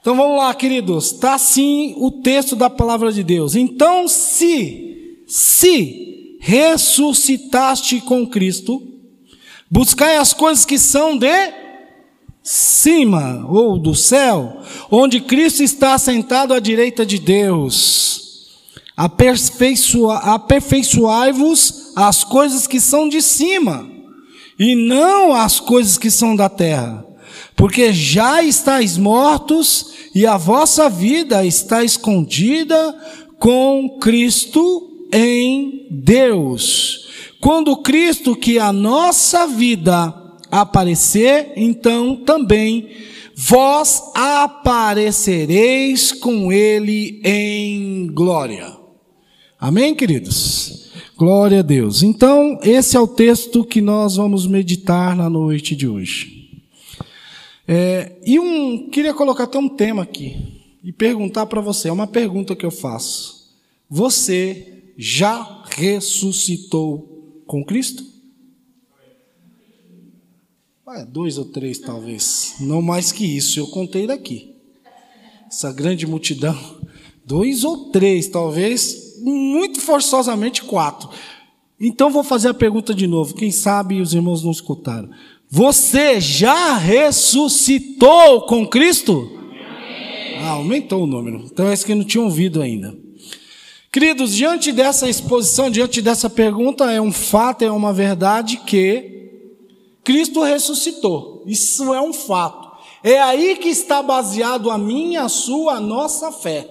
Então vamos lá, queridos. Está assim o texto da palavra de Deus. Então, se, se ressuscitaste com Cristo, buscai as coisas que são de cima ou do céu, onde Cristo está sentado à direita de Deus. Aperfeiçoa, aperfeiçoai-vos as coisas que são de cima, e não as coisas que são da terra, porque já estáis mortos e a vossa vida está escondida com Cristo em Deus. Quando Cristo, que a nossa vida, aparecer, então também vós aparecereis com ele em glória. Amém, queridos? Glória a Deus. Então, esse é o texto que nós vamos meditar na noite de hoje. É, e um, queria colocar até um tema aqui e perguntar para você, é uma pergunta que eu faço. Você já ressuscitou com Cristo? Dois ou três, talvez. Não mais que isso, eu contei daqui. Essa grande multidão. Dois ou três, talvez, muito forçosamente quatro. Então vou fazer a pergunta de novo. Quem sabe os irmãos não escutaram. Você já ressuscitou com Cristo? Ah, aumentou o número. Então, esse que não tinha ouvido ainda. Queridos, diante dessa exposição, diante dessa pergunta, é um fato, é uma verdade que Cristo ressuscitou. Isso é um fato. É aí que está baseado a minha, a sua, a nossa fé.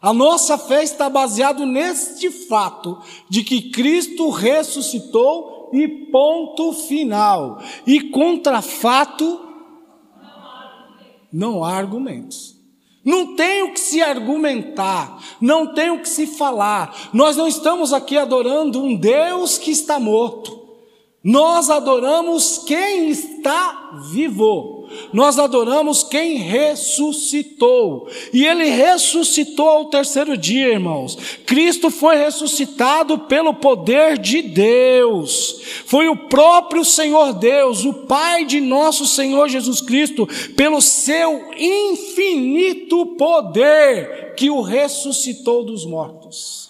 A nossa fé está baseada neste fato de que Cristo ressuscitou e ponto final. E contra fato, não há argumentos. Não tem o que se argumentar, não tem o que se falar. Nós não estamos aqui adorando um Deus que está morto. Nós adoramos quem está vivo. Nós adoramos quem ressuscitou. E ele ressuscitou ao terceiro dia, irmãos. Cristo foi ressuscitado pelo poder de Deus. Foi o próprio Senhor Deus, o Pai de nosso Senhor Jesus Cristo, pelo seu infinito poder, que o ressuscitou dos mortos.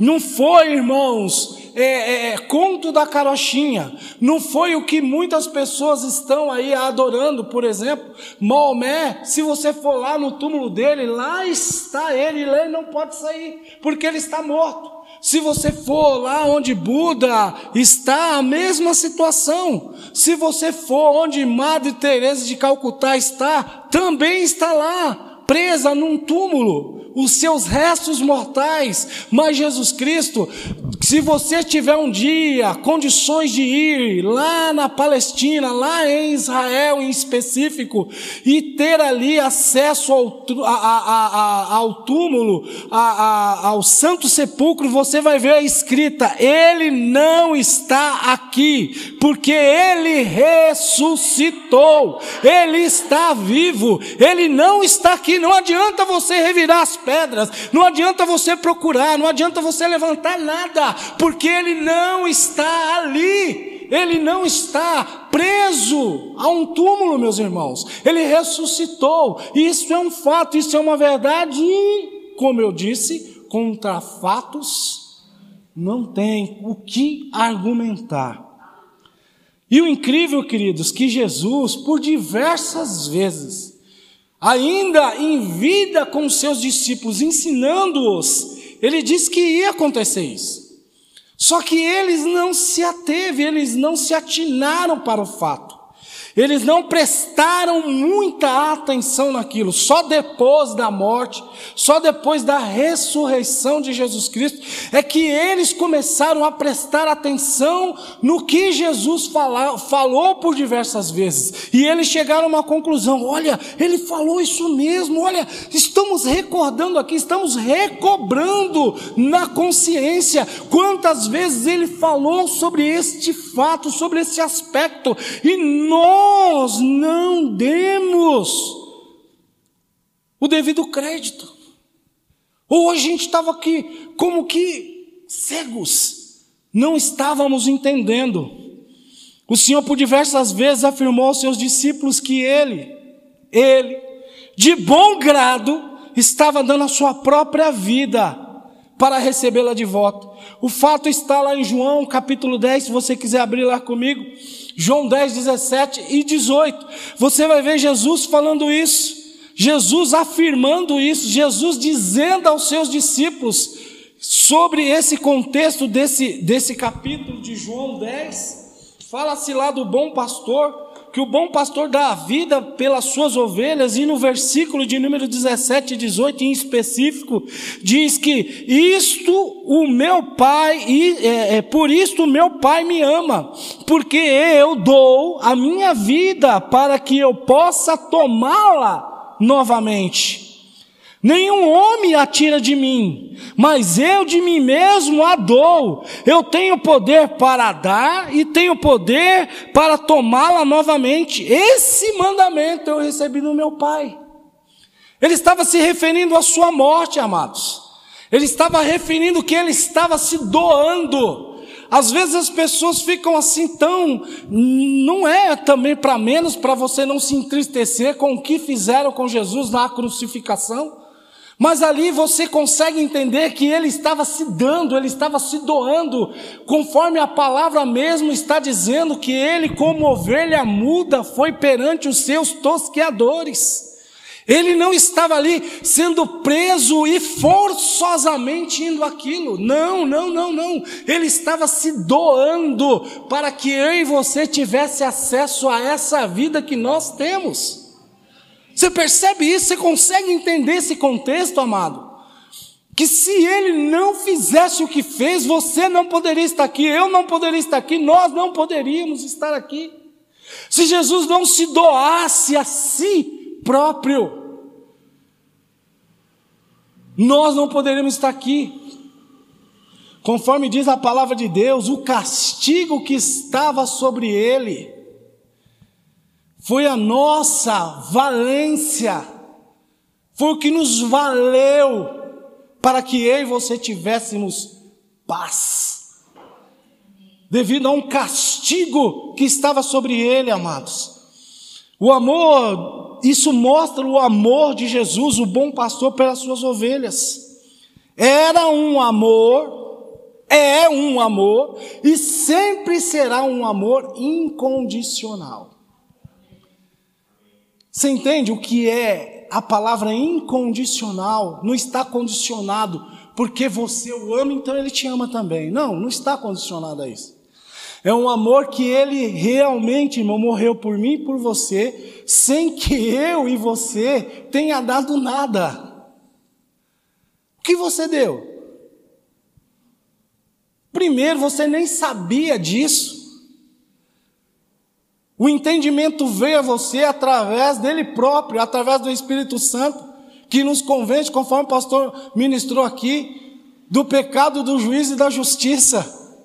Não foi, irmãos, é, é, é, conto da carochinha. Não foi o que muitas pessoas estão aí adorando, por exemplo. Maomé, se você for lá no túmulo dele, lá está ele, ele não pode sair, porque ele está morto. Se você for lá onde Buda está a mesma situação. Se você for onde Madre Teresa de Calcutá está, também está lá, presa num túmulo os seus restos mortais, mas Jesus Cristo, se você tiver um dia condições de ir lá na Palestina, lá em Israel em específico, e ter ali acesso ao, a, a, a, ao túmulo, ao santo sepulcro, você vai ver a escrita: Ele não está aqui, porque Ele ressuscitou, Ele está vivo, Ele não está aqui. Não adianta você revirar as pedras, não adianta você procurar, não adianta você levantar nada, porque ele não está ali, ele não está preso a um túmulo, meus irmãos, ele ressuscitou, isso é um fato, isso é uma verdade, e, como eu disse, contra fatos não tem o que argumentar. E o incrível, queridos, que Jesus, por diversas vezes, ainda em vida com seus discípulos, ensinando-os, ele disse que ia acontecer isso. Só que eles não se ateve, eles não se atinaram para o fato. Eles não prestaram muita atenção naquilo. Só depois da morte, só depois da ressurreição de Jesus Cristo, é que eles começaram a prestar atenção no que Jesus fala, falou por diversas vezes. E eles chegaram a uma conclusão: olha, ele falou isso mesmo, olha, estamos recordando aqui, estamos recobrando na consciência quantas vezes ele falou sobre este fato, sobre esse aspecto, e nós nós não demos o devido crédito. Ou a gente estava aqui como que cegos, não estávamos entendendo. O Senhor por diversas vezes afirmou aos seus discípulos que ele, ele, de bom grado, estava dando a sua própria vida para recebê-la de volta. O fato está lá em João capítulo 10, se você quiser abrir lá comigo. João 10, 17 e 18. Você vai ver Jesus falando isso. Jesus afirmando isso, Jesus dizendo aos seus discípulos sobre esse contexto desse, desse capítulo de João 10. Fala-se lá do bom pastor que o bom pastor dá a vida pelas suas ovelhas, e no versículo de número 17 e 18 em específico, diz que isto o meu pai, e, é, é, por isto o meu pai me ama, porque eu dou a minha vida para que eu possa tomá-la novamente. Nenhum homem a tira de mim, mas eu de mim mesmo a dou. Eu tenho poder para dar e tenho poder para tomá-la novamente. Esse mandamento eu recebi do meu Pai. Ele estava se referindo à sua morte, amados. Ele estava referindo que ele estava se doando. Às vezes as pessoas ficam assim tão. Não é também para menos para você não se entristecer com o que fizeram com Jesus na crucificação. Mas ali você consegue entender que ele estava se dando, ele estava se doando, conforme a palavra mesmo está dizendo que ele, como ovelha muda, foi perante os seus tosqueadores. Ele não estava ali sendo preso e forçosamente indo aquilo. Não, não, não, não. Ele estava se doando para que eu e você tivesse acesso a essa vida que nós temos. Você percebe isso? Você consegue entender esse contexto, amado? Que se ele não fizesse o que fez, você não poderia estar aqui, eu não poderia estar aqui, nós não poderíamos estar aqui. Se Jesus não se doasse a si próprio, nós não poderíamos estar aqui. Conforme diz a palavra de Deus, o castigo que estava sobre ele foi a nossa valência, foi o que nos valeu para que eu e você tivéssemos paz, devido a um castigo que estava sobre ele, amados. O amor, isso mostra o amor de Jesus, o bom pastor, pelas suas ovelhas. Era um amor, é um amor e sempre será um amor incondicional. Você entende o que é a palavra incondicional? Não está condicionado porque você o ama, então ele te ama também. Não, não está condicionado a isso. É um amor que ele realmente, irmão, morreu por mim e por você, sem que eu e você tenha dado nada. O que você deu? Primeiro, você nem sabia disso. O entendimento veio a você através dele próprio, através do Espírito Santo, que nos convence, conforme o pastor ministrou aqui, do pecado, do juízo e da justiça.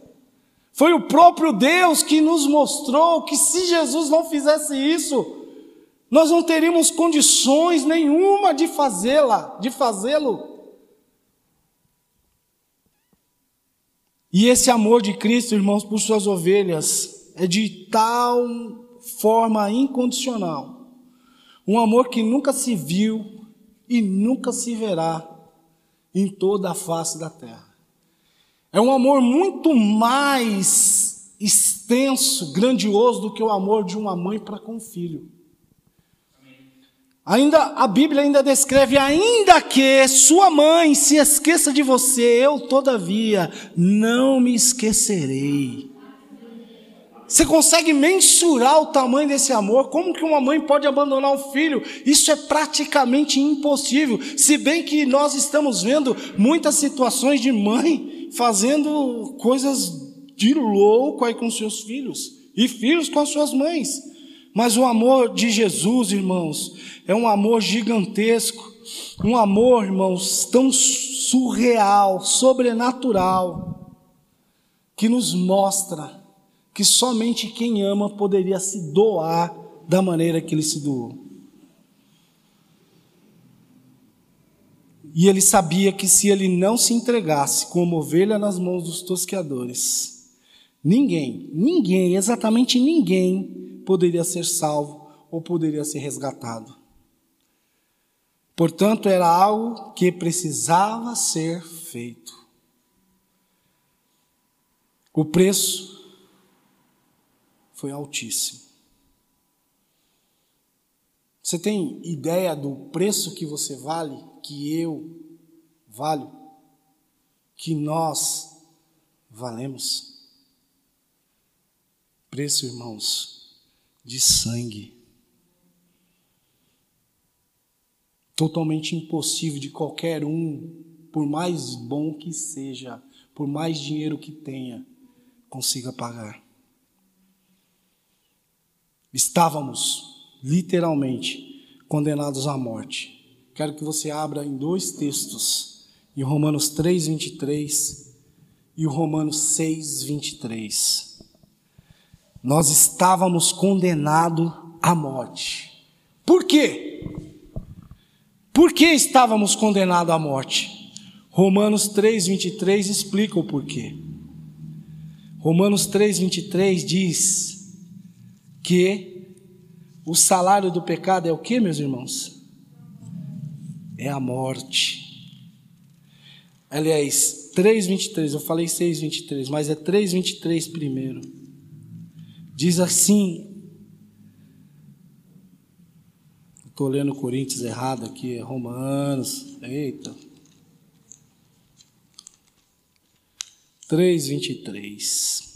Foi o próprio Deus que nos mostrou que se Jesus não fizesse isso, nós não teríamos condições nenhuma de fazê-la, de fazê-lo. E esse amor de Cristo, irmãos, por suas ovelhas, é de tal forma incondicional. Um amor que nunca se viu e nunca se verá em toda a face da terra. É um amor muito mais extenso, grandioso do que o amor de uma mãe para com o filho. Ainda a Bíblia ainda descreve ainda que sua mãe se esqueça de você, eu todavia não me esquecerei. Você consegue mensurar o tamanho desse amor? Como que uma mãe pode abandonar um filho? Isso é praticamente impossível. Se bem que nós estamos vendo muitas situações de mãe fazendo coisas de louco aí com seus filhos e filhos com as suas mães. Mas o amor de Jesus, irmãos, é um amor gigantesco, um amor, irmãos, tão surreal, sobrenatural, que nos mostra que somente quem ama poderia se doar da maneira que ele se doou. E ele sabia que se ele não se entregasse como ovelha nas mãos dos tosqueadores, ninguém, ninguém, exatamente ninguém, poderia ser salvo ou poderia ser resgatado. Portanto, era algo que precisava ser feito. O preço foi altíssimo. Você tem ideia do preço que você vale, que eu valho, que nós valemos? Preço, irmãos, de sangue. Totalmente impossível de qualquer um, por mais bom que seja, por mais dinheiro que tenha, consiga pagar. Estávamos literalmente condenados à morte. Quero que você abra em dois textos, em Romanos 3, 23 e o Romanos 6, 23. Nós estávamos condenados à morte. Por quê? Por que estávamos condenados à morte? Romanos 3, 23 explica o porquê. Romanos 3, 23 diz que o salário do pecado é o que, meus irmãos? É a morte. Aliás, 3,23, eu falei 6,23, mas é 3,23 primeiro. Diz assim. Estou lendo Coríntios errado aqui, é Romanos. Eita. 3,23.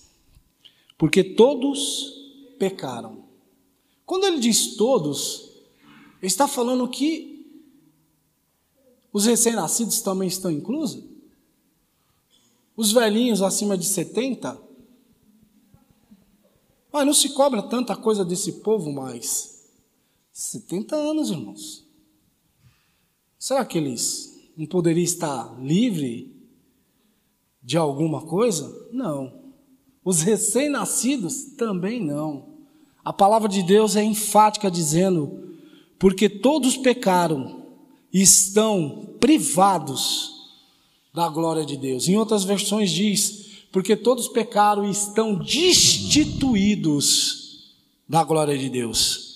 Porque todos pecaram quando ele diz todos, ele está falando que os recém-nascidos também estão inclusos? Os velhinhos acima de 70? Mas não se cobra tanta coisa desse povo mais. 70 anos, irmãos. Será que eles não poderiam estar livre de alguma coisa? Não. Os recém-nascidos também não. A palavra de Deus é enfática dizendo: porque todos pecaram e estão privados da glória de Deus. Em outras versões diz: porque todos pecaram e estão destituídos da glória de Deus.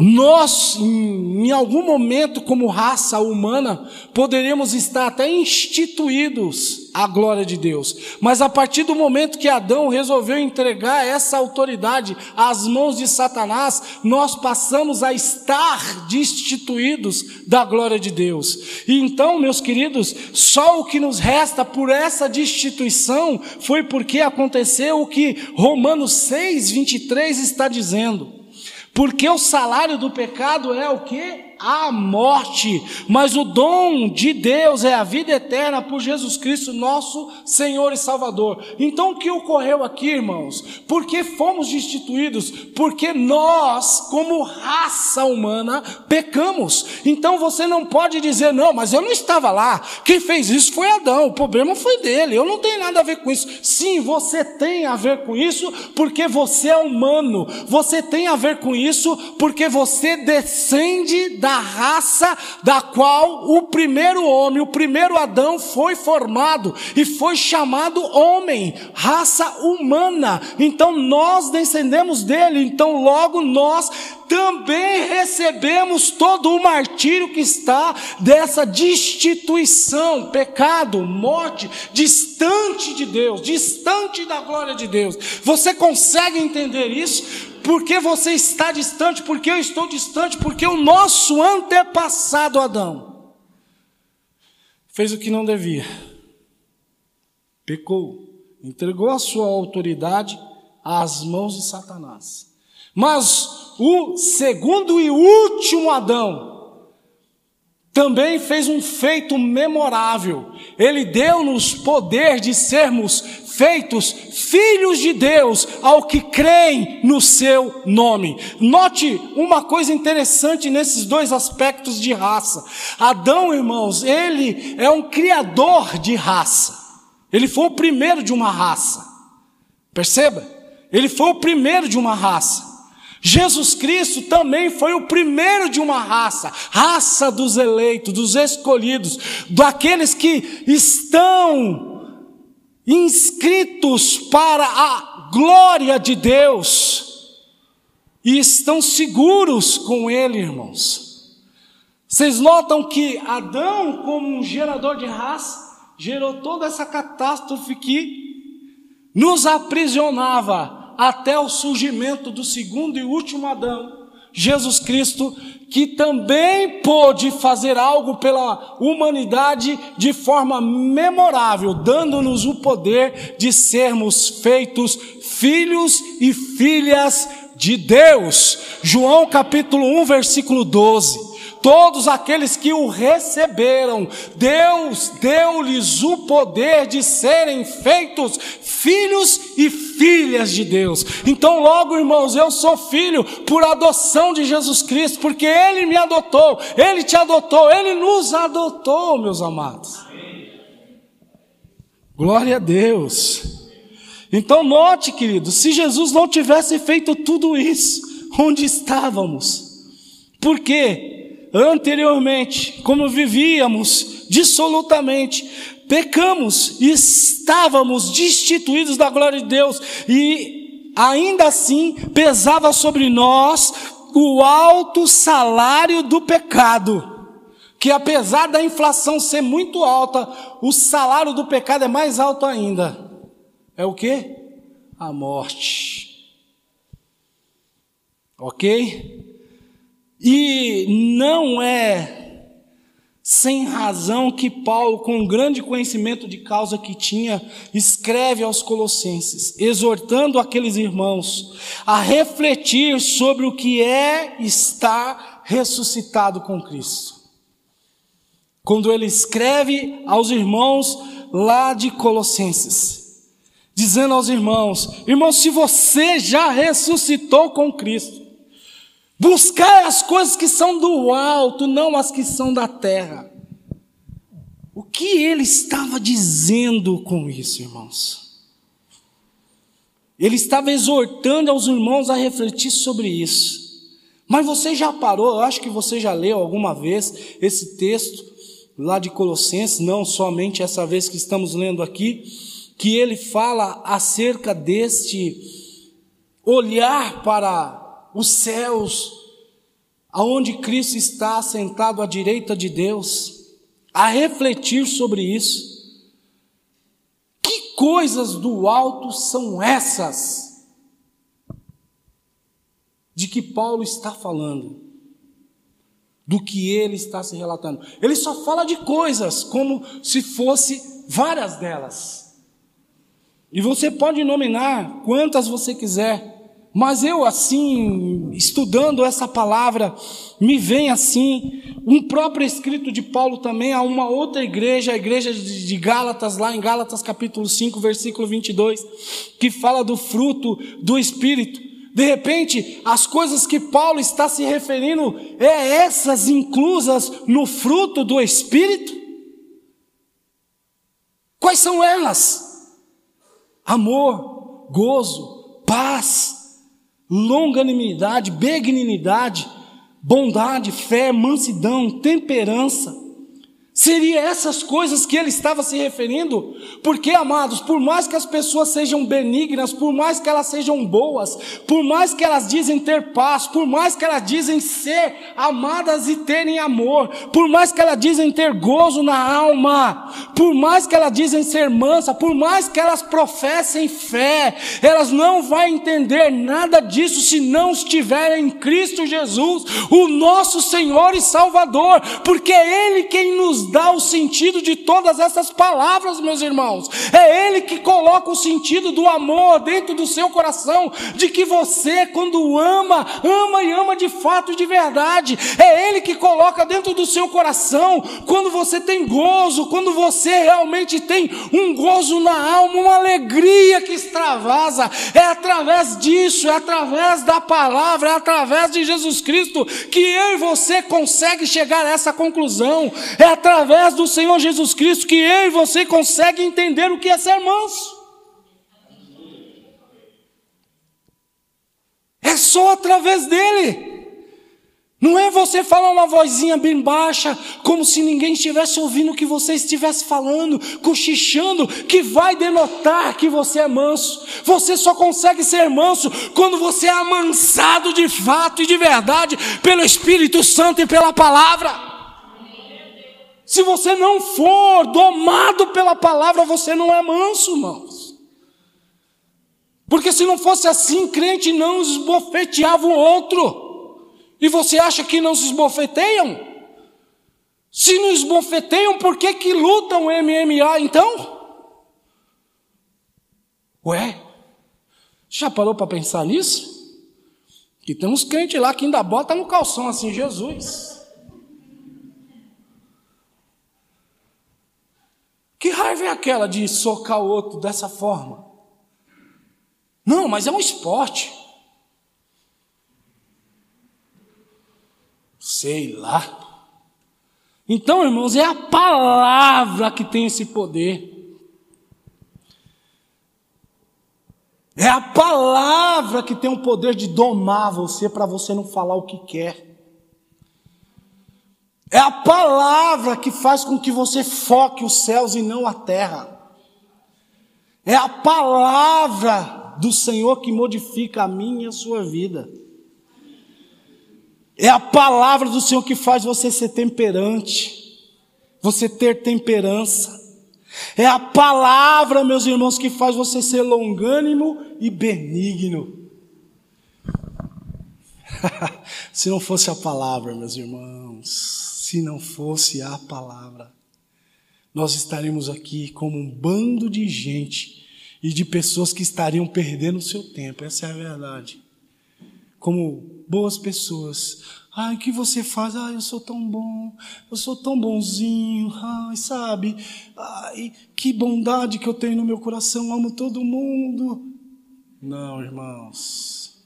Nós, em, algum momento, como raça humana, poderíamos estar até instituídos à glória de Deus, mas a partir do momento que Adão resolveu entregar essa autoridade às mãos de Satanás, nós passamos a estar destituídos da glória de Deus. E então, meus queridos, só o que nos resta por essa destituição foi porque aconteceu o que Romanos 6, 23 está dizendo. Porque o salário do pecado é o que? A morte, mas o dom de Deus é a vida eterna por Jesus Cristo, nosso Senhor e Salvador. Então o que ocorreu aqui, irmãos? Porque fomos destituídos? Porque nós, como raça humana, pecamos. Então você não pode dizer, não, mas eu não estava lá. Quem fez isso foi Adão, o problema foi dele. Eu não tenho nada a ver com isso. Sim, você tem a ver com isso porque você é humano. Você tem a ver com isso porque você descende da da raça da qual o primeiro homem, o primeiro Adão foi formado e foi chamado homem, raça humana. Então nós descendemos dele, então logo nós também recebemos todo o martírio que está dessa destituição, pecado, morte, distante de Deus, distante da glória de Deus. Você consegue entender isso? Porque você está distante, porque eu estou distante, porque o nosso antepassado Adão fez o que não devia, pecou, entregou a sua autoridade às mãos de Satanás. Mas o segundo e último Adão também fez um feito memorável. Ele deu-nos poder de sermos feitos filhos de Deus ao que creem no seu nome. Note uma coisa interessante nesses dois aspectos de raça. Adão, irmãos, ele é um criador de raça. Ele foi o primeiro de uma raça. Perceba? Ele foi o primeiro de uma raça. Jesus Cristo também foi o primeiro de uma raça, raça dos eleitos, dos escolhidos, daqueles que estão inscritos para a glória de Deus e estão seguros com Ele, irmãos. Vocês notam que Adão, como um gerador de raça, gerou toda essa catástrofe que nos aprisionava até o surgimento do segundo e último Adão, Jesus Cristo, que também pôde fazer algo pela humanidade de forma memorável, dando-nos o poder de sermos feitos filhos e filhas de Deus. João capítulo 1, versículo 12 todos aqueles que o receberam, Deus deu-lhes o poder de serem feitos filhos e filhas de Deus. Então, logo, irmãos, eu sou filho por adoção de Jesus Cristo, porque Ele me adotou, Ele te adotou, Ele nos adotou, meus amados. Glória a Deus. Então, note, querido, se Jesus não tivesse feito tudo isso, onde estávamos? Por quê? Anteriormente, como vivíamos dissolutamente, pecamos e estávamos destituídos da glória de Deus, e ainda assim pesava sobre nós o alto salário do pecado. Que apesar da inflação ser muito alta, o salário do pecado é mais alto ainda. É o que? A morte. Ok? E não é sem razão que Paulo, com grande conhecimento de causa que tinha, escreve aos Colossenses, exortando aqueles irmãos a refletir sobre o que é estar ressuscitado com Cristo. Quando ele escreve aos irmãos lá de Colossenses, dizendo aos irmãos: irmãos, se você já ressuscitou com Cristo, Buscar as coisas que são do alto, não as que são da terra. O que ele estava dizendo com isso, irmãos? Ele estava exortando aos irmãos a refletir sobre isso. Mas você já parou, eu acho que você já leu alguma vez esse texto lá de Colossenses, não somente essa vez que estamos lendo aqui, que ele fala acerca deste olhar para os céus, aonde Cristo está sentado à direita de Deus, a refletir sobre isso. Que coisas do alto são essas? De que Paulo está falando, do que ele está se relatando. Ele só fala de coisas como se fosse várias delas. E você pode nominar quantas você quiser. Mas eu, assim, estudando essa palavra, me vem assim, um próprio escrito de Paulo também a uma outra igreja, a igreja de Gálatas, lá em Gálatas capítulo 5, versículo 22, que fala do fruto do Espírito. De repente, as coisas que Paulo está se referindo é essas inclusas no fruto do Espírito? Quais são elas? Amor, gozo, paz, longanimidade, benignidade, bondade, fé, mansidão, temperança. Seria essas coisas que ele estava se referindo? Porque, amados, por mais que as pessoas sejam benignas, por mais que elas sejam boas, por mais que elas dizem ter paz, por mais que elas dizem ser amadas e terem amor, por mais que elas dizem ter gozo na alma, por mais que elas dizem ser mansa, por mais que elas professem fé, elas não vão entender nada disso se não estiverem em Cristo Jesus, o nosso Senhor e Salvador, porque é Ele quem nos dá o sentido de todas essas palavras, meus irmãos. É Ele que coloca o sentido do amor dentro do seu coração, de que você, quando ama, ama e ama de fato e de verdade. É Ele que coloca dentro do seu coração, quando você tem gozo, quando você realmente tem um gozo na alma, uma alegria que extravasa. É através disso, é através da palavra, é através de Jesus Cristo que eu e você consegue chegar a essa conclusão. É através através do Senhor Jesus Cristo que eu e você consegue entender o que é ser manso. É só através dele. Não é você falar uma vozinha bem baixa, como se ninguém estivesse ouvindo o que você estivesse falando, cochichando, que vai denotar que você é manso. Você só consegue ser manso quando você é amansado de fato e de verdade pelo Espírito Santo e pela palavra. Se você não for domado pela palavra, você não é manso, irmãos. Porque se não fosse assim, crente não esbofeteava o outro. E você acha que não se esbofeteiam? Se não esbofeteiam, por que, que lutam MMA então? Ué, já parou para pensar nisso? Que tem uns crentes lá que ainda bota no calção assim, Jesus. Que raiva é aquela de socar o outro dessa forma? Não, mas é um esporte. Sei lá. Então, irmãos, é a palavra que tem esse poder. É a palavra que tem o poder de domar você para você não falar o que quer. É a palavra que faz com que você foque os céus e não a terra. É a palavra do Senhor que modifica a minha e a sua vida. É a palavra do Senhor que faz você ser temperante, você ter temperança. É a palavra, meus irmãos, que faz você ser longânimo e benigno. se não fosse a palavra, meus irmãos, se não fosse a palavra, nós estaríamos aqui como um bando de gente e de pessoas que estariam perdendo o seu tempo, essa é a verdade. Como boas pessoas, Ai, o que você faz? Ai, eu sou tão bom, eu sou tão bonzinho, ai, sabe? Ai, que bondade que eu tenho no meu coração, amo todo mundo. Não, irmãos.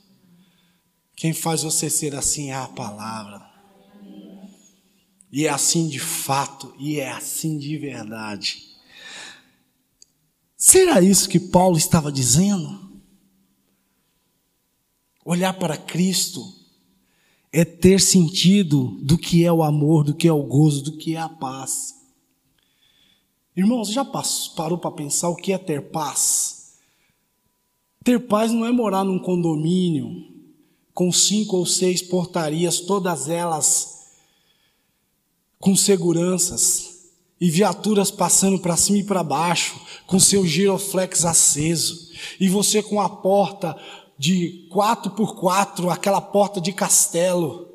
Quem faz você ser assim é a palavra. E é assim de fato, e é assim de verdade. Será isso que Paulo estava dizendo? Olhar para Cristo é ter sentido do que é o amor, do que é o gozo, do que é a paz. Irmãos, já parou para pensar o que é ter paz? Ter paz não é morar num condomínio com cinco ou seis portarias, todas elas com seguranças e viaturas passando para cima e para baixo, com seu giroflex aceso, e você com a porta de quatro por quatro, aquela porta de castelo,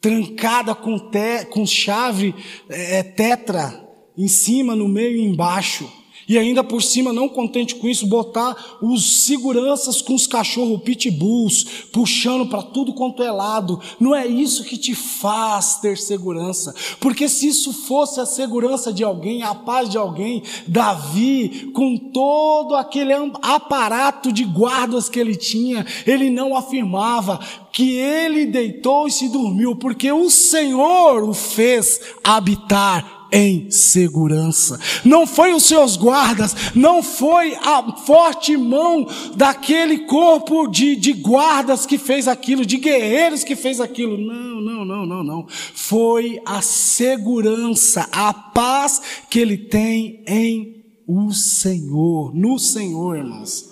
trancada com, te, com chave é, tetra em cima, no meio e embaixo. E ainda por cima, não contente com isso, botar os seguranças com os cachorros pitbulls, puxando para tudo quanto é lado. Não é isso que te faz ter segurança. Porque se isso fosse a segurança de alguém, a paz de alguém, Davi, com todo aquele aparato de guardas que ele tinha, ele não afirmava que ele deitou e se dormiu, porque o Senhor o fez habitar em segurança. Não foi os seus guardas, não foi a forte mão daquele corpo de, de guardas que fez aquilo, de guerreiros que fez aquilo. Não, não, não, não, não. Foi a segurança, a paz que ele tem em o Senhor, no Senhor, irmãos.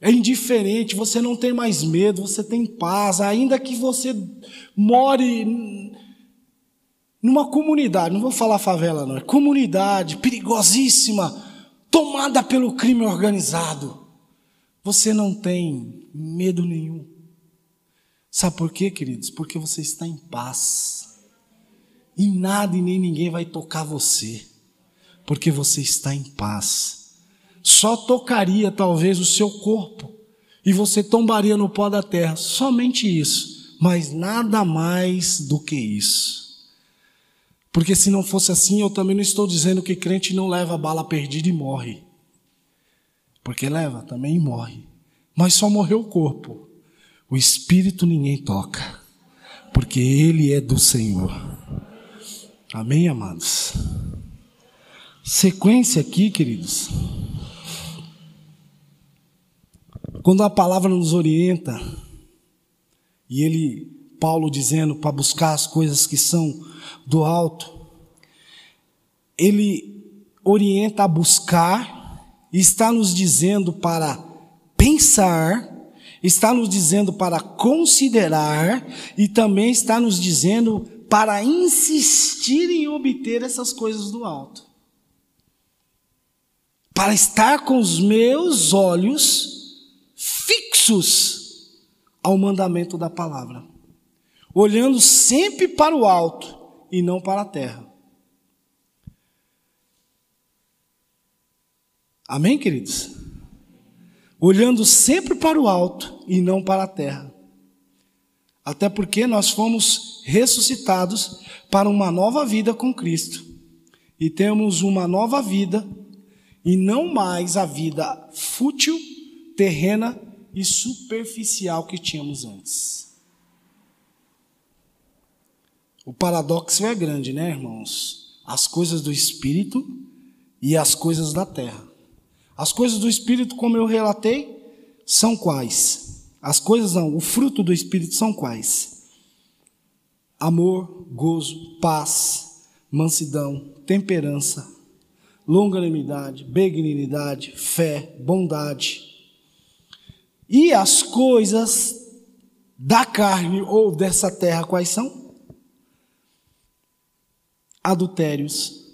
É indiferente, você não tem mais medo, você tem paz, ainda que você more numa comunidade, não vou falar favela não, é comunidade perigosíssima, tomada pelo crime organizado. Você não tem medo nenhum. Sabe por quê, queridos? Porque você está em paz. E nada e nem ninguém vai tocar você. Porque você está em paz. Só tocaria talvez o seu corpo. E você tombaria no pó da terra. Somente isso. Mas nada mais do que isso. Porque se não fosse assim, eu também não estou dizendo que crente não leva bala perdida e morre. Porque leva também morre. Mas só morreu o corpo. O espírito ninguém toca. Porque ele é do Senhor. Amém, amados? Sequência aqui, queridos. Quando a palavra nos orienta, e ele, Paulo dizendo para buscar as coisas que são do alto, ele orienta a buscar, está nos dizendo para pensar, está nos dizendo para considerar e também está nos dizendo para insistir em obter essas coisas do alto. Para estar com os meus olhos fixos ao mandamento da palavra, olhando sempre para o alto e não para a terra. Amém, queridos? Olhando sempre para o alto e não para a terra. Até porque nós fomos ressuscitados para uma nova vida com Cristo. E temos uma nova vida e não mais a vida fútil, terrena e superficial que tínhamos antes. O paradoxo é grande, né, irmãos? As coisas do espírito e as coisas da terra. As coisas do espírito, como eu relatei, são quais? As coisas não, o fruto do espírito são quais? Amor, gozo, paz, mansidão, temperança, longanimidade, benignidade, fé, bondade. E as coisas da carne ou dessa terra quais são? Adultérios,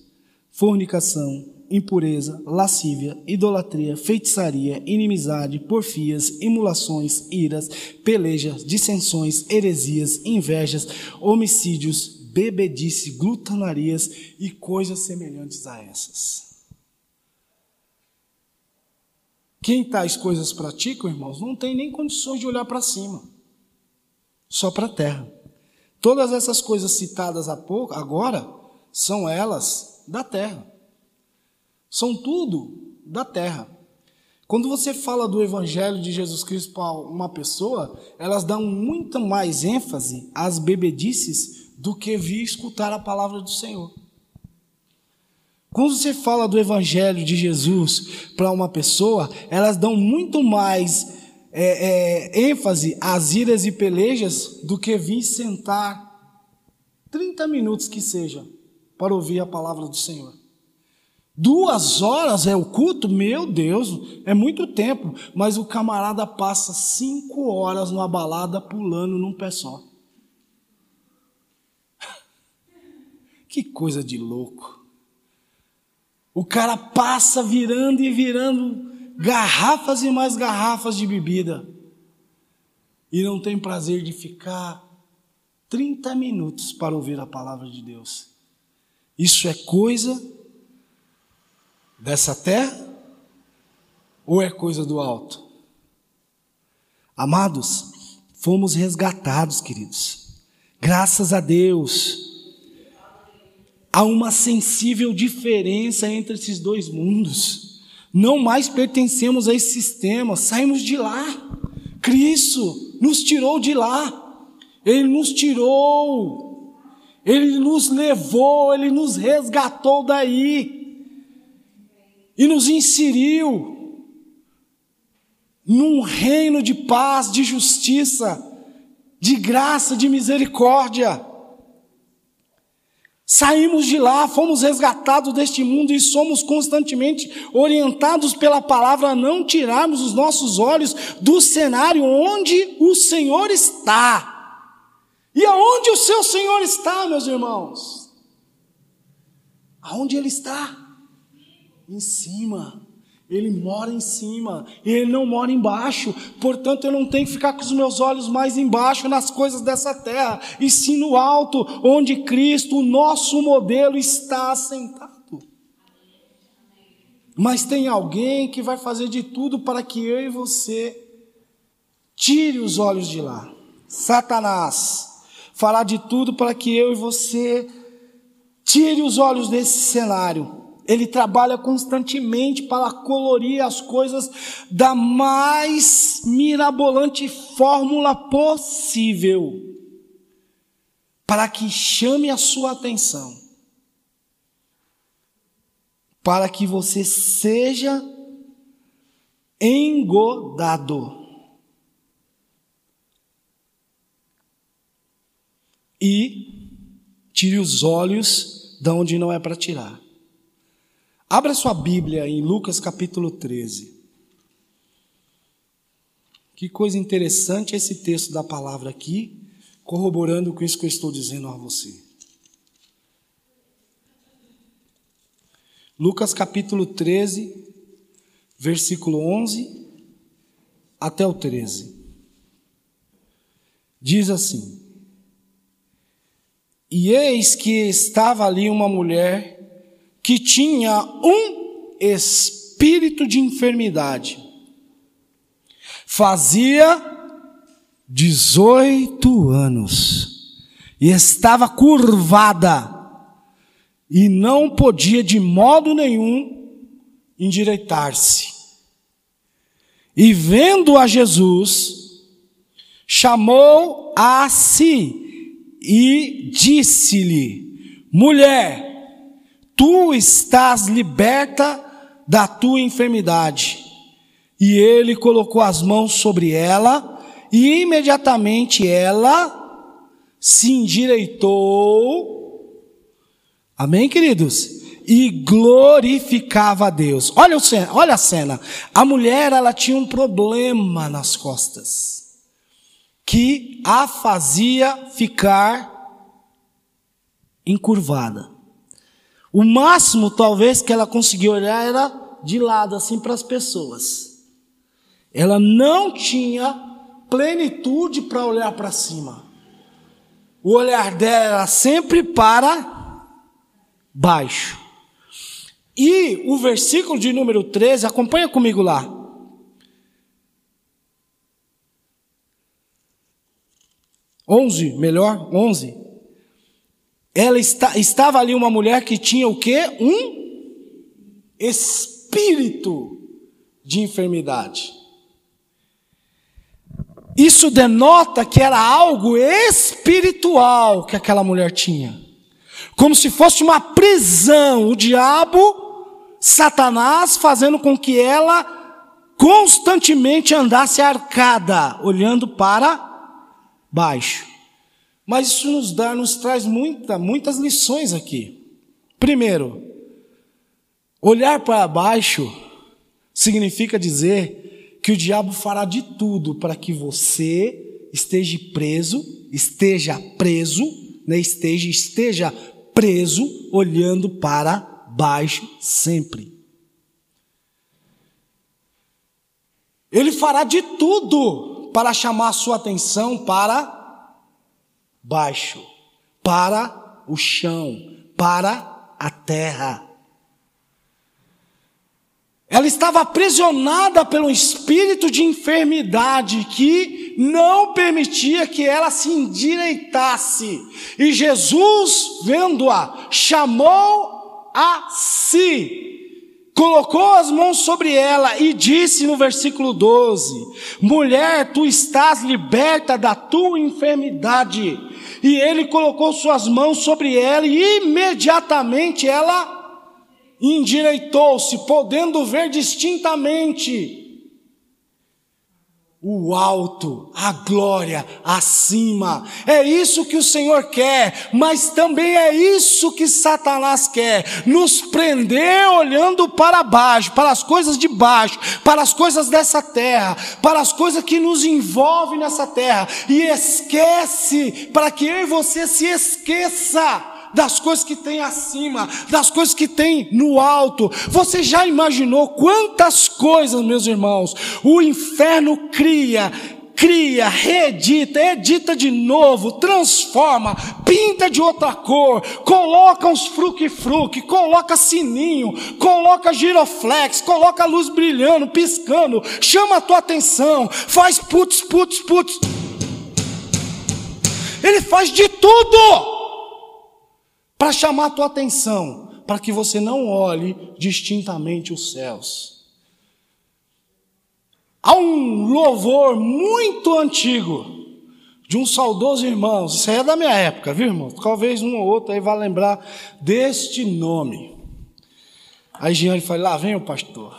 fornicação, impureza, lascívia, idolatria, feitiçaria, inimizade, porfias, emulações, iras, pelejas, dissensões, heresias, invejas, homicídios, bebedice, glutonarias e coisas semelhantes a essas. Quem tais coisas praticam, irmãos, não tem nem condições de olhar para cima, só para a terra. Todas essas coisas citadas há pouco, agora, são elas da terra. São tudo da terra. Quando você fala do Evangelho de Jesus Cristo para uma pessoa, elas dão muito mais ênfase às bebedices do que vir escutar a palavra do Senhor. Quando você fala do Evangelho de Jesus para uma pessoa, elas dão muito mais é, é, ênfase às iras e pelejas do que vir sentar 30 minutos que seja para ouvir a palavra do Senhor. Duas horas é o culto? Meu Deus, é muito tempo. Mas o camarada passa cinco horas numa balada pulando num pé só. Que coisa de louco. O cara passa virando e virando garrafas e mais garrafas de bebida. E não tem prazer de ficar 30 minutos para ouvir a palavra de Deus. Isso é coisa dessa terra ou é coisa do alto? Amados, fomos resgatados, queridos. Graças a Deus. Há uma sensível diferença entre esses dois mundos. Não mais pertencemos a esse sistema, saímos de lá. Cristo nos tirou de lá. Ele nos tirou. Ele nos levou, ele nos resgatou daí e nos inseriu num reino de paz, de justiça, de graça, de misericórdia. Saímos de lá, fomos resgatados deste mundo e somos constantemente orientados pela palavra a não tirarmos os nossos olhos do cenário onde o Senhor está. E aonde o seu Senhor está, meus irmãos? Aonde Ele está? em cima. Ele mora em cima, ele não mora embaixo. Portanto, eu não tenho que ficar com os meus olhos mais embaixo nas coisas dessa terra, e sim no alto, onde Cristo, o nosso modelo, está assentado. Mas tem alguém que vai fazer de tudo para que eu e você tire os olhos de lá. Satanás fará de tudo para que eu e você tire os olhos desse cenário ele trabalha constantemente para colorir as coisas da mais mirabolante fórmula possível, para que chame a sua atenção, para que você seja engodado. e tire os olhos de onde não é para tirar. Abra sua Bíblia em Lucas capítulo 13. Que coisa interessante esse texto da palavra aqui, corroborando com isso que eu estou dizendo a você. Lucas capítulo 13, versículo 11 até o 13. Diz assim: e eis que estava ali uma mulher que tinha um espírito de enfermidade. Fazia 18 anos e estava curvada e não podia de modo nenhum endireitar-se. E vendo a Jesus, chamou a si e disse-lhe: Mulher, tu estás liberta da tua enfermidade. E ele colocou as mãos sobre ela, e imediatamente ela se endireitou Amém, queridos? E glorificava a Deus. Olha, o, olha a cena. A mulher, ela tinha um problema nas costas. Que a fazia ficar encurvada. O máximo, talvez, que ela conseguia olhar era de lado, assim, para as pessoas. Ela não tinha plenitude para olhar para cima. O olhar dela era sempre para baixo. E o versículo de número 13, acompanha comigo lá. Onze, melhor, onze. Ela está, estava ali uma mulher que tinha o quê? Um espírito de enfermidade. Isso denota que era algo espiritual que aquela mulher tinha como se fosse uma prisão. O diabo, Satanás, fazendo com que ela constantemente andasse arcada, olhando para baixo. Mas isso nos dá, nos traz muita, muitas lições aqui. Primeiro, olhar para baixo significa dizer que o diabo fará de tudo para que você esteja preso, esteja preso, né, esteja, esteja preso, olhando para baixo sempre. Ele fará de tudo para chamar sua atenção para baixo, para o chão, para a terra. Ela estava aprisionada pelo espírito de enfermidade que não permitia que ela se endireitasse. E Jesus, vendo-a, chamou a si, colocou as mãos sobre ela e disse no versículo 12: Mulher, tu estás liberta da tua enfermidade. E ele colocou suas mãos sobre ela e imediatamente ela endireitou-se, podendo ver distintamente o alto, a glória acima. É isso que o Senhor quer, mas também é isso que Satanás quer: nos prender olhando para baixo, para as coisas de baixo, para as coisas dessa terra, para as coisas que nos envolvem nessa terra, e esquece, para que eu e você se esqueça das coisas que tem acima, das coisas que tem no alto. Você já imaginou quantas coisas, meus irmãos, o inferno cria, cria, reedita, edita de novo, transforma, pinta de outra cor, coloca uns fruque-fruque, coloca sininho, coloca giroflex, coloca luz brilhando, piscando, chama a tua atenção, faz putz, putz, putz. Ele faz de tudo para chamar a tua atenção, para que você não olhe distintamente os céus. Há um louvor muito antigo de um saudoso irmão, isso aí é da minha época, viu irmão? Talvez um ou outro aí vá lembrar deste nome. Aí Giane fala, lá vem o pastor.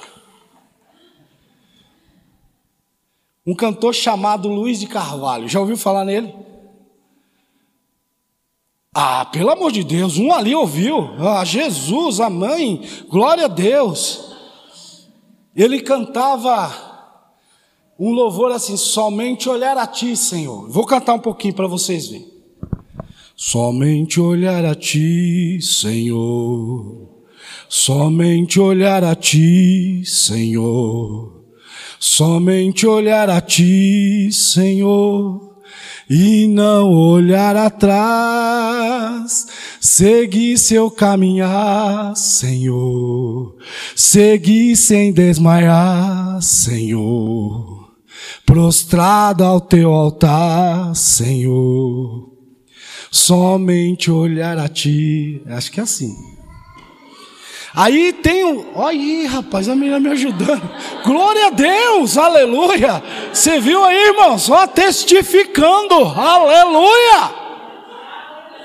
Um cantor chamado Luiz de Carvalho, já ouviu falar nele? Ah, pelo amor de Deus, um ali ouviu. Ah, Jesus, a mãe, glória a Deus. Ele cantava um louvor assim: somente olhar a ti, Senhor. Vou cantar um pouquinho para vocês verem. Somente olhar a ti, Senhor. Somente olhar a ti, Senhor. Somente olhar a ti, Senhor. E não olhar atrás. Seguir seu caminhar, Senhor. Seguir sem desmaiar, Senhor. Prostrado ao teu altar, Senhor. Somente olhar a ti. Acho que é assim. Aí tem o. Olha aí, rapaz, a menina me ajudando. Glória a Deus, aleluia. Você viu aí, irmão? Só testificando, aleluia.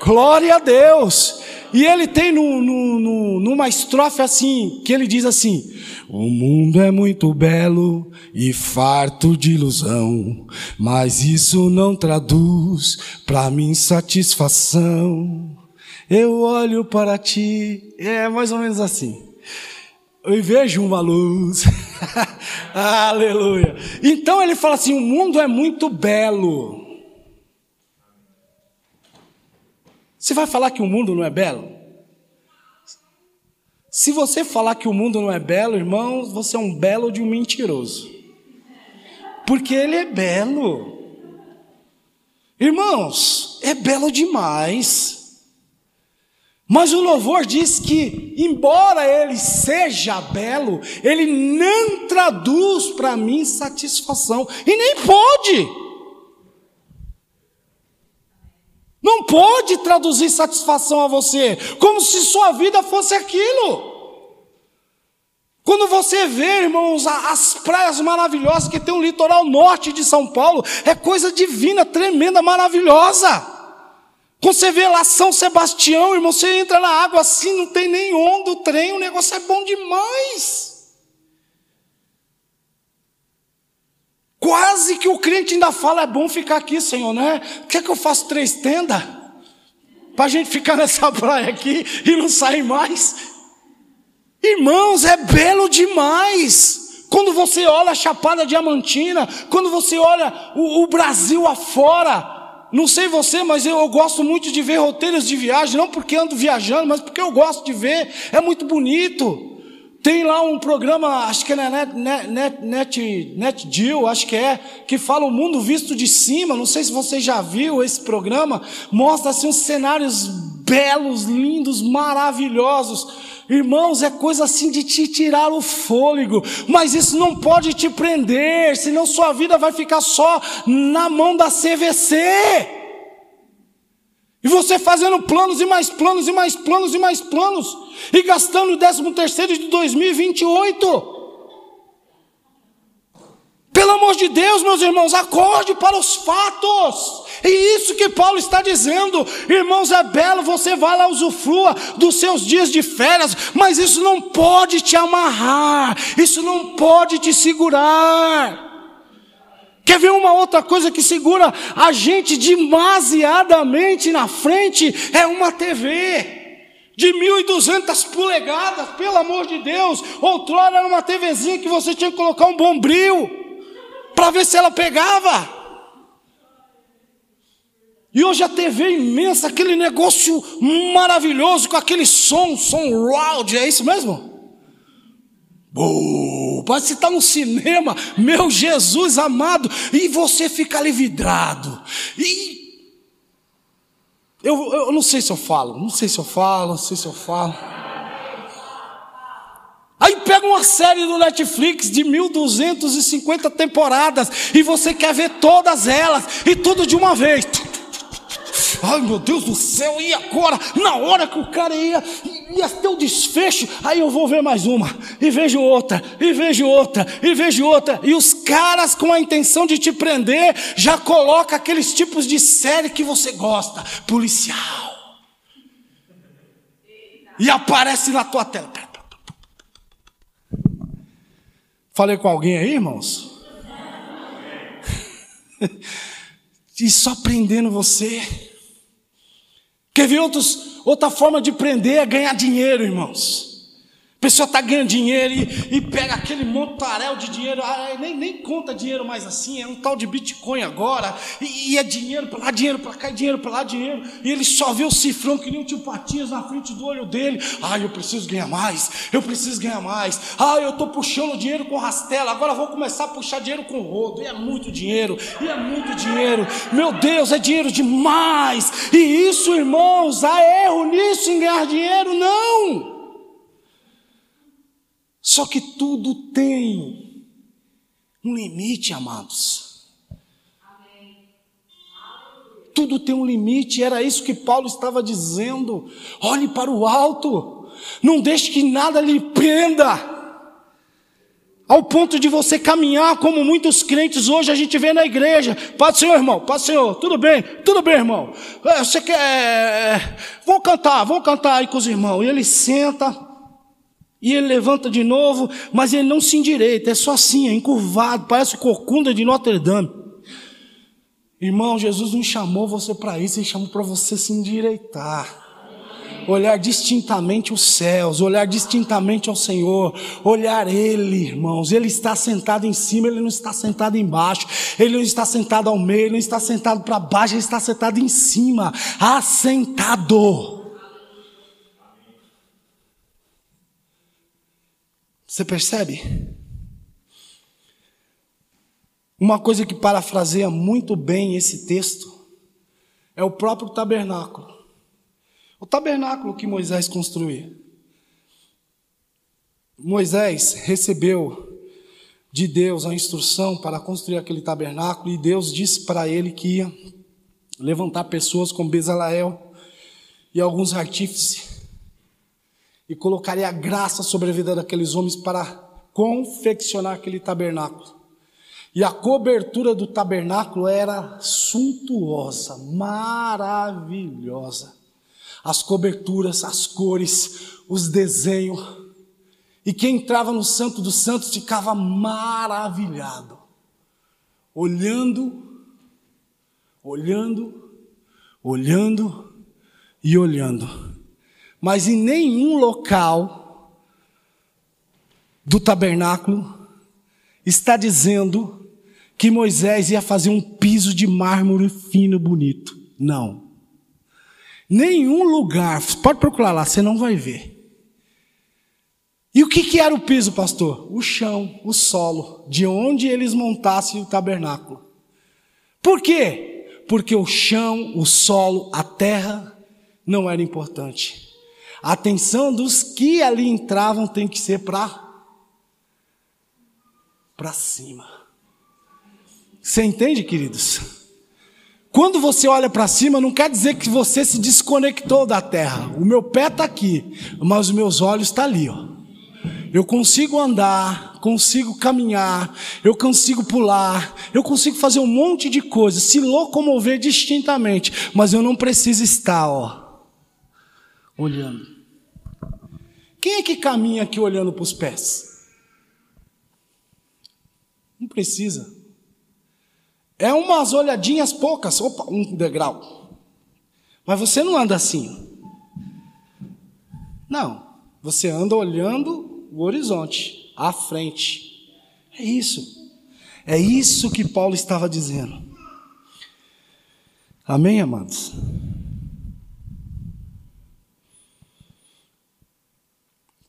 Glória a Deus. E ele tem no, no, no, numa estrofe assim, que ele diz assim: O mundo é muito belo e farto de ilusão, mas isso não traduz para mim satisfação. Eu olho para ti, é mais ou menos assim. Eu vejo uma luz. Aleluia. Então ele fala assim: o mundo é muito belo. Você vai falar que o mundo não é belo? Se você falar que o mundo não é belo, irmão, você é um belo de um mentiroso. Porque ele é belo. Irmãos, é belo demais. Mas o louvor diz que, embora ele seja belo, ele não traduz para mim satisfação, e nem pode. Não pode traduzir satisfação a você, como se sua vida fosse aquilo. Quando você vê, irmãos, as praias maravilhosas que tem o litoral norte de São Paulo, é coisa divina, tremenda, maravilhosa. Quando você vê lá São Sebastião, irmão, você entra na água assim, não tem nem onda o trem, o negócio é bom demais. Quase que o crente ainda fala, é bom ficar aqui, Senhor, né? Quer que eu faça três tendas? Para a gente ficar nessa praia aqui e não sair mais? Irmãos, é belo demais. Quando você olha a Chapada Diamantina, quando você olha o, o Brasil afora, não sei você, mas eu, eu, gosto muito de ver roteiros de viagem, não porque ando viajando, mas porque eu gosto de ver, é muito bonito. Tem lá um programa, acho que é Net, Net, Net, Net, Net Deal, acho que é, que fala o mundo visto de cima. Não sei se você já viu esse programa. Mostra assim uns cenários belos, lindos, maravilhosos. Irmãos, é coisa assim de te tirar o fôlego, mas isso não pode te prender, senão sua vida vai ficar só na mão da CVC. E você fazendo planos e mais planos e mais planos e mais planos, e gastando o 13 terceiro de 2028. Pelo amor de Deus, meus irmãos, acorde para os fatos. E isso que Paulo está dizendo, irmãos, é belo, você vai lá usufrua dos seus dias de férias, mas isso não pode te amarrar, isso não pode te segurar. Quer ver uma outra coisa que segura a gente demasiadamente na frente? É uma TV de 1.200 polegadas, pelo amor de Deus. Outrora era uma TVzinha que você tinha que colocar um bombril para ver se ela pegava. E hoje a TV é imensa, aquele negócio maravilhoso com aquele som, som loud, é isso mesmo? Oh, parece que está no cinema, meu Jesus amado, e você fica ali vidrado. E eu, eu não sei se eu falo, não sei se eu falo, não sei se eu falo. Pega uma série do Netflix de 1250 temporadas e você quer ver todas elas e tudo de uma vez. Ai meu Deus do céu, e agora? Na hora que o cara ia, ia ter o desfecho, aí eu vou ver mais uma, e vejo outra, e vejo outra, e vejo outra. E os caras, com a intenção de te prender, já coloca aqueles tipos de série que você gosta, policial. E aparece na tua tela. Falei com alguém aí, irmãos? e só prendendo você. Quer ver outros, outra forma de prender é ganhar dinheiro, irmãos. A pessoa está ganhando dinheiro e, e, pega aquele montaréu de dinheiro, ah, nem, nem conta dinheiro mais assim, é um tal de Bitcoin agora, e, e é dinheiro para lá, dinheiro para cá, dinheiro para lá, dinheiro, e ele só vê o cifrão que nem o tio Patias na frente do olho dele, ah, eu preciso ganhar mais, eu preciso ganhar mais, ah, eu estou puxando dinheiro com rastela, agora vou começar a puxar dinheiro com rodo, e é muito dinheiro, e é muito dinheiro, meu Deus, é dinheiro demais, e isso, irmãos, há erro nisso em ganhar dinheiro? Não! Só que tudo tem um limite, amados. Tudo tem um limite, era isso que Paulo estava dizendo. Olhe para o alto, não deixe que nada lhe prenda. Ao ponto de você caminhar como muitos crentes hoje a gente vê na igreja. Do Senhor, irmão. Do Senhor. Tudo bem? Tudo bem, irmão. É, você quer. É, vamos cantar, vamos cantar aí com os irmãos. E ele senta, e ele levanta de novo, mas ele não se endireita, é só assim, é encurvado, parece corcunda de Notre Dame. Irmão, Jesus não chamou você para isso, ele chamou para você se endireitar. Olhar distintamente os céus, olhar distintamente ao Senhor, olhar Ele, irmãos. Ele está sentado em cima, Ele não está sentado embaixo, Ele não está sentado ao meio, Ele não está sentado para baixo, Ele está sentado em cima, assentado. Você percebe? Uma coisa que parafraseia muito bem esse texto é o próprio tabernáculo. O tabernáculo que Moisés construía. Moisés recebeu de Deus a instrução para construir aquele tabernáculo e Deus disse para ele que ia levantar pessoas como Bezaleel e alguns artífices e colocaria graça sobre a vida daqueles homens para confeccionar aquele tabernáculo. E a cobertura do tabernáculo era suntuosa, maravilhosa. As coberturas, as cores, os desenhos. E quem entrava no Santo dos Santos ficava maravilhado, olhando, olhando, olhando e olhando mas em nenhum local do tabernáculo está dizendo que Moisés ia fazer um piso de mármore fino, bonito. Não. Nenhum lugar, pode procurar lá, você não vai ver. E o que, que era o piso, pastor? O chão, o solo, de onde eles montassem o tabernáculo. Por quê? Porque o chão, o solo, a terra não era importante. A atenção dos que ali entravam tem que ser para para cima. Você entende, queridos? Quando você olha para cima, não quer dizer que você se desconectou da terra. O meu pé está aqui, mas os meus olhos estão tá ali. Ó. Eu consigo andar, consigo caminhar, eu consigo pular, eu consigo fazer um monte de coisas, se locomover distintamente, mas eu não preciso estar, ó, olhando. Quem é que caminha aqui olhando para os pés? Não precisa. É umas olhadinhas poucas, opa, um degrau. Mas você não anda assim. Não, você anda olhando o horizonte, à frente. É isso. É isso que Paulo estava dizendo. Amém, amados?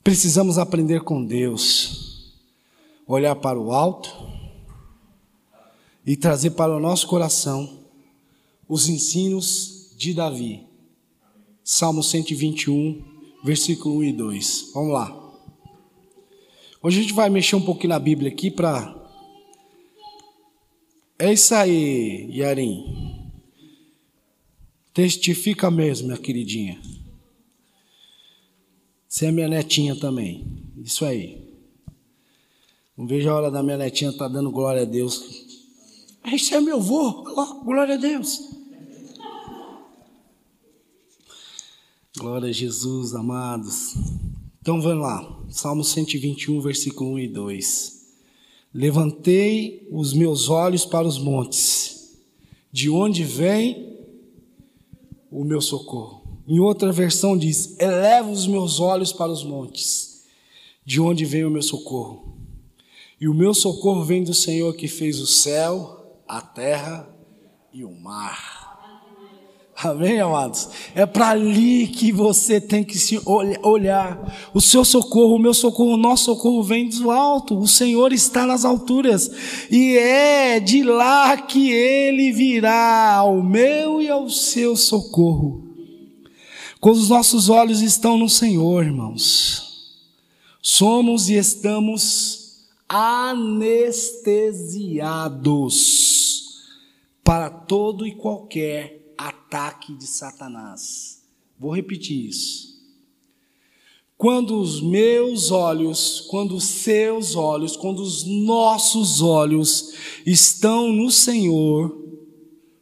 Precisamos aprender com Deus, olhar para o alto e trazer para o nosso coração os ensinos de Davi. Salmo 121, versículo 1 e 2. Vamos lá. Hoje a gente vai mexer um pouquinho na Bíblia aqui para. É isso aí, Yarim. Testifica mesmo, minha queridinha. Você é minha netinha também. Isso aí. Não vejo a hora da minha netinha estar tá dando glória a Deus. Esse é meu avô. Glória a Deus. Glória a Jesus, amados. Então vamos lá. Salmo 121, versículo 1 e 2. Levantei os meus olhos para os montes, de onde vem o meu socorro. Em outra versão diz: Eleva os meus olhos para os montes. De onde vem o meu socorro? E o meu socorro vem do Senhor que fez o céu, a terra e o mar. Amém, amados? É para ali que você tem que se olhar. O seu socorro, o meu socorro, o nosso socorro vem do alto. O Senhor está nas alturas. E é de lá que ele virá ao meu e ao seu socorro. Quando os nossos olhos estão no Senhor, irmãos, somos e estamos anestesiados para todo e qualquer ataque de Satanás. Vou repetir isso. Quando os meus olhos, quando os seus olhos, quando os nossos olhos estão no Senhor,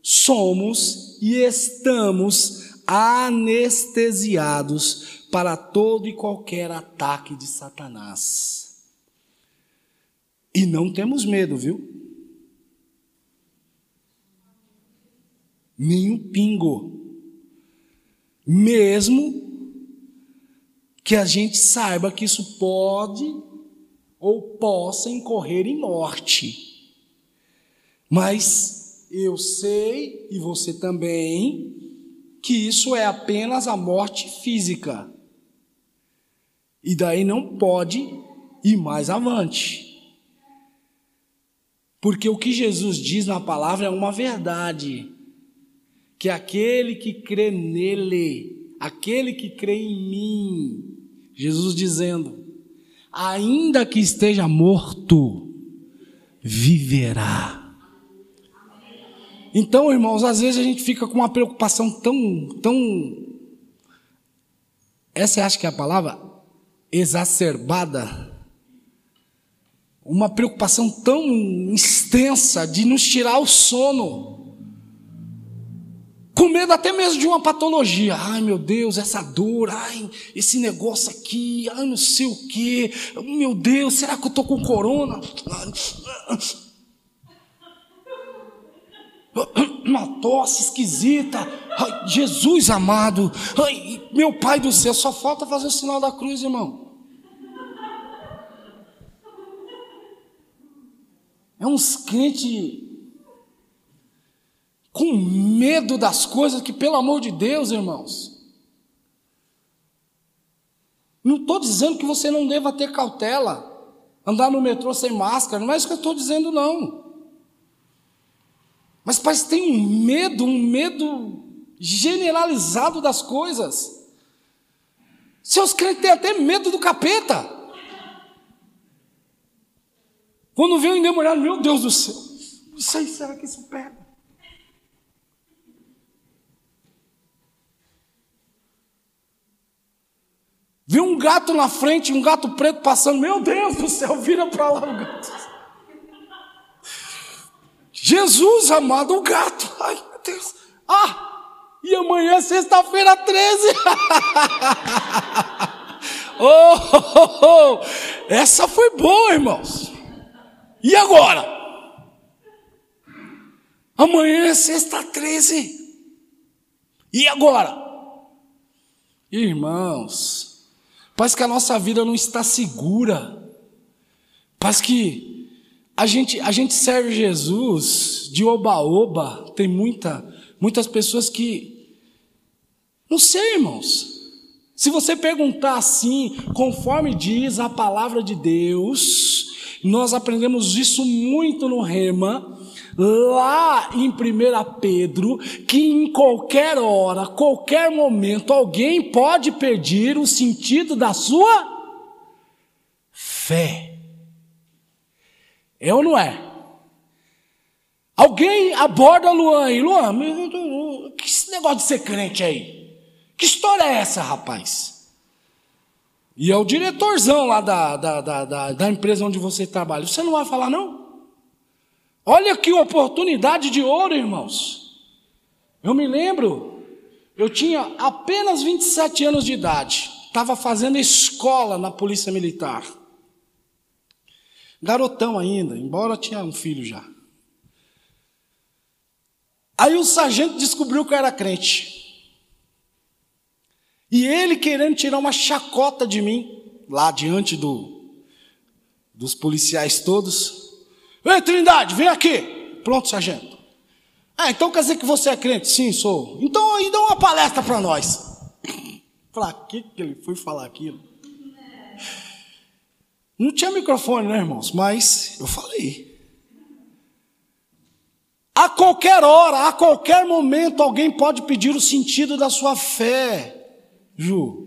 somos e estamos anestesiados para todo e qualquer ataque de Satanás. E não temos medo, viu? nenhum pingo. Mesmo que a gente saiba que isso pode ou possa incorrer em morte. Mas eu sei, e você também, que isso é apenas a morte física. E daí não pode ir mais avante. Porque o que Jesus diz na palavra é uma verdade que aquele que crê nele, aquele que crê em mim, Jesus dizendo, ainda que esteja morto, viverá. Então, irmãos, às vezes a gente fica com uma preocupação tão, tão, essa acho que é a palavra, exacerbada, uma preocupação tão extensa de nos tirar o sono com medo até mesmo de uma patologia. Ai meu Deus, essa dor, ai, esse negócio aqui, ai não sei o que, meu Deus, será que eu estou com corona? Uma tosse esquisita, ai, Jesus amado, ai, meu Pai do céu, só falta fazer o sinal da cruz, irmão. É uns crentes com medo das coisas que, pelo amor de Deus, irmãos, não estou dizendo que você não deva ter cautela, andar no metrô sem máscara, não é isso que eu estou dizendo, não. Mas que tem um medo, um medo generalizado das coisas. Seus crentes têm até medo do capeta. Quando vê o endemoniado, meu Deus do céu, isso aí, será que isso pega? Viu um gato na frente, um gato preto passando, meu Deus do céu, vira para lá o gato. Jesus amado, o gato. Ai, meu Deus. Ah, e amanhã é sexta-feira 13. oh, oh, oh, essa foi boa, irmãos. E agora? Amanhã é sexta 13. E agora? Irmãos, Parece que a nossa vida não está segura. Parece que a gente, a gente serve Jesus de oba-oba. Tem muita, muitas pessoas que. Não sei, irmãos. Se você perguntar assim, conforme diz a palavra de Deus, nós aprendemos isso muito no Rema lá em 1 Pedro, que em qualquer hora, qualquer momento, alguém pode perder o sentido da sua fé. É ou não é? Alguém aborda Luan e Luan, que esse negócio de ser crente aí? Que história é essa, rapaz? E é o diretorzão lá da, da, da, da, da empresa onde você trabalha. Você não vai falar, não? Olha que oportunidade de ouro, irmãos. Eu me lembro, eu tinha apenas 27 anos de idade, estava fazendo escola na Polícia Militar. Garotão ainda, embora tinha um filho já. Aí o sargento descobriu que eu era crente. E ele querendo tirar uma chacota de mim, lá diante do, dos policiais todos. Ei, Trindade, vem aqui. Pronto, sargento. Ah, então quer dizer que você é crente? Sim, sou. Então aí dá uma palestra para nós. Para que, que ele foi falar aquilo? Não tinha microfone, né, irmãos? Mas eu falei. A qualquer hora, a qualquer momento, alguém pode pedir o sentido da sua fé, Ju.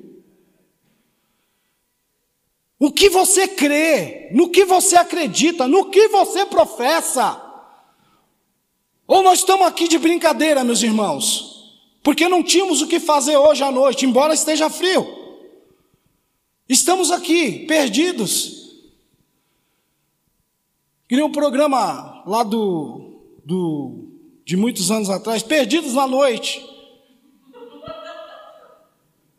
O que você crê, no que você acredita, no que você professa. Ou nós estamos aqui de brincadeira, meus irmãos, porque não tínhamos o que fazer hoje à noite, embora esteja frio. Estamos aqui, perdidos. Queria um programa lá do, do, de muitos anos atrás, Perdidos na Noite.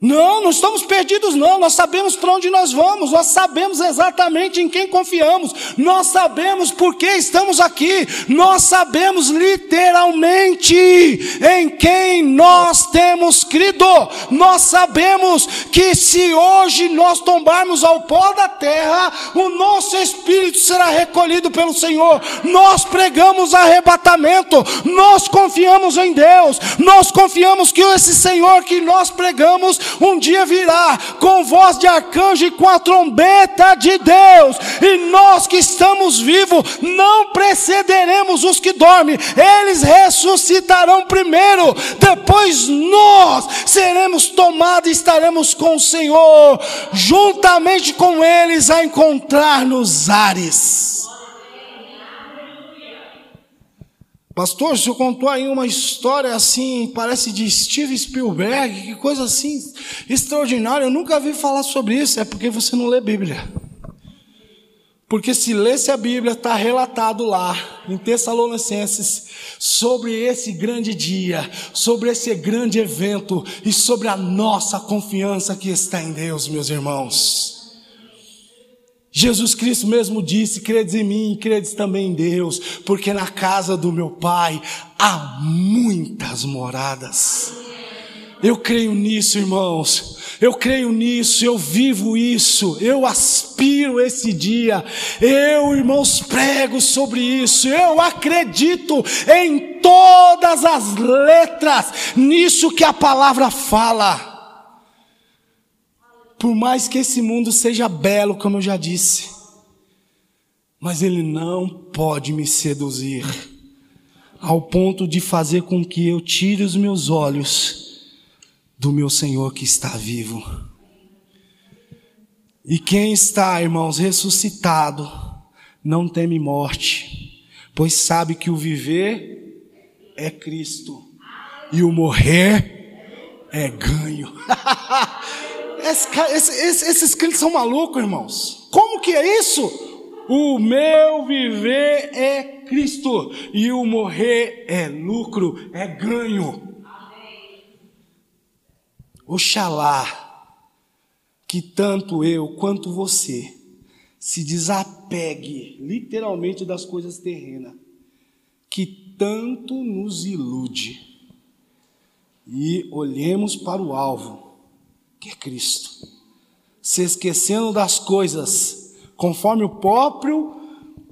Não, não estamos perdidos, não. Nós sabemos para onde nós vamos, nós sabemos exatamente em quem confiamos, nós sabemos por que estamos aqui, nós sabemos literalmente em quem nós temos crido. Nós sabemos que se hoje nós tombarmos ao pó da terra, o nosso espírito será recolhido pelo Senhor. Nós pregamos arrebatamento, nós confiamos em Deus, nós confiamos que esse Senhor que nós pregamos um dia virá com voz de arcanjo e com a trombeta de Deus, e nós que estamos vivos não precederemos os que dormem, eles ressuscitarão primeiro, depois nós seremos tomados e estaremos com o Senhor, juntamente com eles a encontrar nos ares. Pastor, o senhor contou aí uma história assim, parece de Steve Spielberg, que coisa assim extraordinária. Eu nunca vi falar sobre isso. É porque você não lê Bíblia. Porque se lesse a Bíblia, está relatado lá, em Tessalonicenses, sobre esse grande dia, sobre esse grande evento e sobre a nossa confiança que está em Deus, meus irmãos. Jesus Cristo mesmo disse: credes em mim, credes também em Deus, porque na casa do meu Pai há muitas moradas. Eu creio nisso, irmãos. Eu creio nisso, eu vivo isso, eu aspiro esse dia. Eu, irmãos, prego sobre isso. Eu acredito em todas as letras nisso que a palavra fala. Por mais que esse mundo seja belo, como eu já disse, mas ele não pode me seduzir ao ponto de fazer com que eu tire os meus olhos do meu Senhor que está vivo. E quem está, irmãos, ressuscitado, não teme morte, pois sabe que o viver é Cristo e o morrer é ganho. Esse, esse, esses crentes são malucos, irmãos. Como que é isso? O meu viver é Cristo e o morrer é lucro, é ganho. Oxalá que tanto eu quanto você se desapegue literalmente das coisas terrenas, que tanto nos ilude, e olhemos para o alvo que é Cristo. Se esquecendo das coisas, conforme o próprio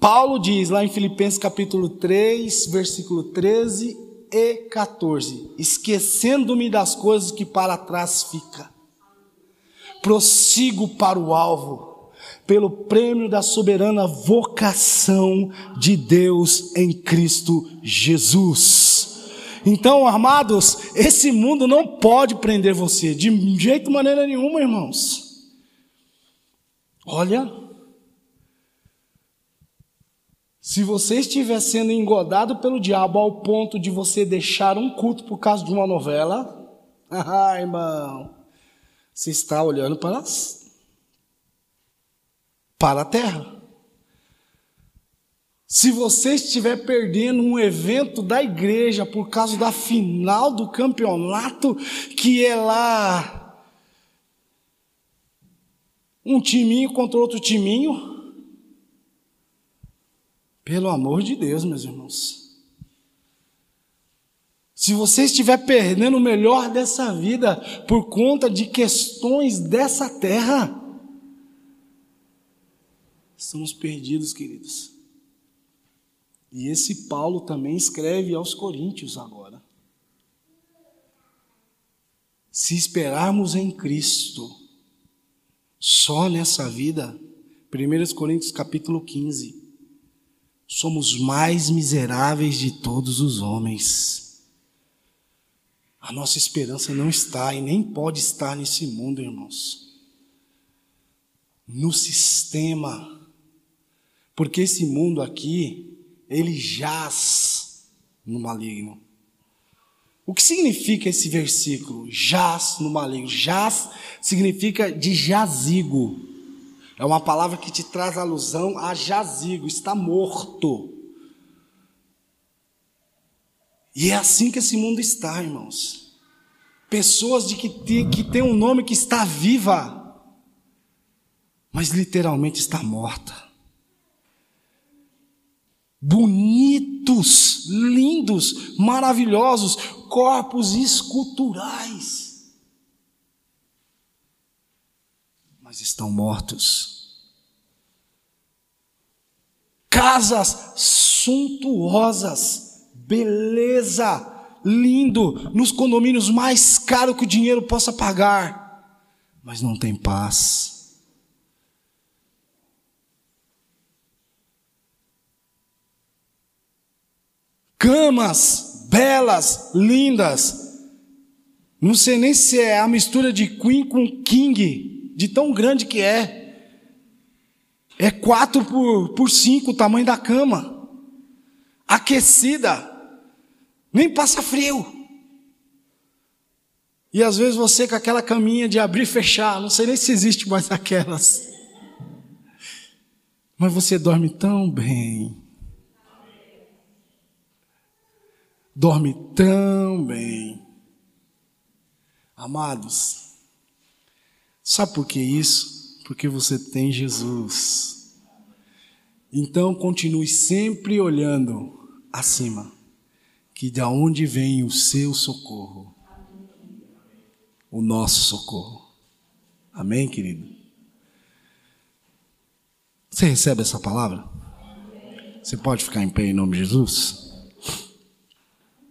Paulo diz lá em Filipenses capítulo 3, versículo 13 e 14: Esquecendo-me das coisas que para trás fica, prossigo para o alvo, pelo prêmio da soberana vocação de Deus em Cristo Jesus. Então, amados, esse mundo não pode prender você, de jeito maneira nenhuma, irmãos. Olha, se você estiver sendo engodado pelo diabo ao ponto de você deixar um culto por causa de uma novela, ah, irmão, você está olhando para, para a terra. Se você estiver perdendo um evento da igreja por causa da final do campeonato, que é lá um timinho contra outro timinho, pelo amor de Deus, meus irmãos. Se você estiver perdendo o melhor dessa vida por conta de questões dessa terra, Estamos perdidos, queridos. E esse Paulo também escreve aos Coríntios agora. Se esperarmos em Cristo, só nessa vida, 1 Coríntios capítulo 15, somos mais miseráveis de todos os homens. A nossa esperança não está e nem pode estar nesse mundo, irmãos. No sistema. Porque esse mundo aqui, ele jaz no maligno. O que significa esse versículo? Jaz no maligno. Jaz significa de jazigo. É uma palavra que te traz alusão a jazigo, está morto. E é assim que esse mundo está, irmãos. Pessoas de que, que tem um nome que está viva, mas literalmente está morta. Bonitos, lindos, maravilhosos, corpos esculturais mas estão mortos. Casas suntuosas, beleza, lindo, nos condomínios mais caros que o dinheiro possa pagar, mas não tem paz. Camas belas, lindas, não sei nem se é a mistura de Queen com King de tão grande que é. É quatro por, por cinco o tamanho da cama. Aquecida. Nem passa frio. E às vezes você com aquela caminha de abrir e fechar, não sei nem se existe mais aquelas. Mas você dorme tão bem. Dorme tão bem. Amados, Sabe por que isso? Porque você tem Jesus. Então continue sempre olhando acima, que de onde vem o seu socorro? O nosso socorro. Amém, querido? Você recebe essa palavra? Você pode ficar em pé em nome de Jesus?